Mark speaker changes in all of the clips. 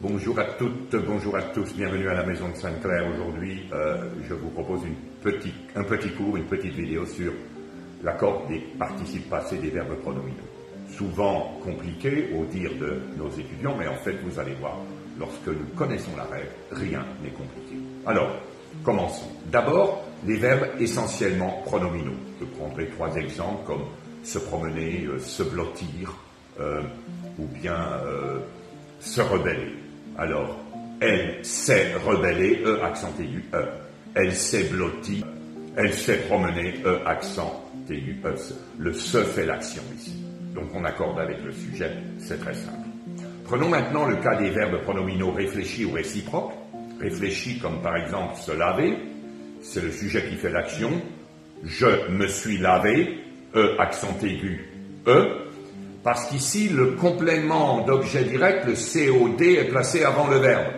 Speaker 1: Bonjour à toutes, bonjour à tous, bienvenue à la Maison de Sainte-Claire. Aujourd'hui, euh, je vous propose un petit cours, une petite vidéo sur l'accord des participes passés des verbes pronominaux. Souvent compliqué au dire de nos étudiants, mais en fait, vous allez voir, lorsque nous connaissons la règle, rien n'est compliqué. Alors, commençons. D'abord, les verbes essentiellement pronominaux. Je prendrai trois exemples comme se promener, euh, se blottir, euh, ou bien se rebeller. Alors, elle s'est rebellée, E accent aigu, E. Elle s'est blottie, elle s'est promenée, E accent aigu, E. Le se fait l'action ici. Donc on accorde avec le sujet, c'est très simple. Prenons maintenant le cas des verbes pronominaux réfléchis ou réciproques. Réfléchis comme par exemple se laver, c'est le sujet qui fait l'action. Je me suis lavé, E accent aigu, E. Parce qu'ici, le complément d'objet direct, le COD, est placé avant le verbe.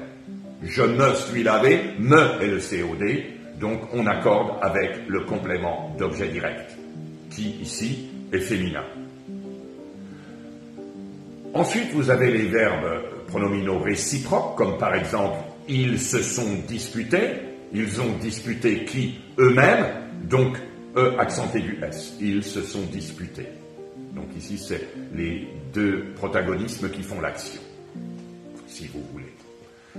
Speaker 1: Je me suis lavé, me est le COD, donc on accorde avec le complément d'objet direct, qui ici est féminin. Ensuite, vous avez les verbes pronominaux réciproques, comme par exemple ils se sont disputés, ils ont disputé qui eux-mêmes, donc E accent aigu S, ils se sont disputés. Donc ici, c'est les deux protagonismes qui font l'action, si vous voulez.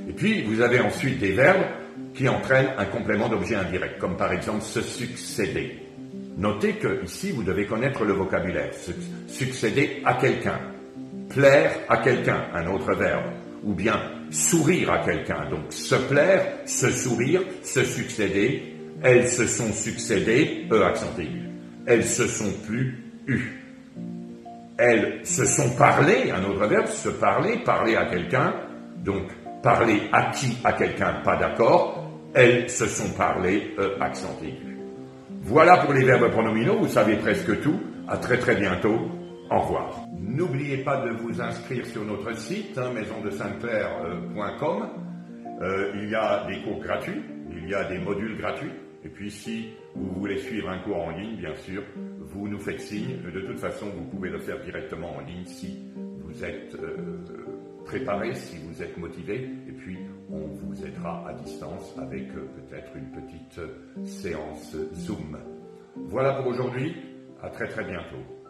Speaker 1: Et puis, vous avez ensuite des verbes qui entraînent un complément d'objet indirect, comme par exemple se succéder. Notez que ici, vous devez connaître le vocabulaire. Succéder à quelqu'un, plaire à quelqu'un, un autre verbe, ou bien sourire à quelqu'un. Donc se plaire, se sourire, se succéder. Elles se sont succédées, E accent aigu. Elles se sont plus eues elles se sont parlé, un autre verbe, se parler, parler à quelqu'un, donc parler à qui, à quelqu'un, pas d'accord, elles se sont parlé, e, accent aigu. Voilà pour les verbes pronominaux, vous savez presque tout, à très très bientôt, au revoir. N'oubliez pas de vous inscrire sur notre site, hein, maisondesainte-claire.com, euh, il y a des cours gratuits, il y a des modules gratuits, et puis si vous voulez suivre un cours en ligne, bien sûr, vous nous faites signe. De toute façon, vous pouvez le faire directement en ligne si vous êtes euh, préparé, si vous êtes motivé. Et puis, on vous aidera à distance avec euh, peut-être une petite séance Zoom. Voilà pour aujourd'hui. À très très bientôt.